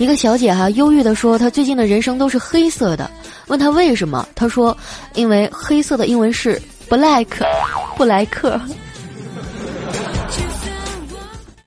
一个小姐哈忧郁的说，她最近的人生都是黑色的。问她为什么，她说因为黑色的英文是 black，布莱克。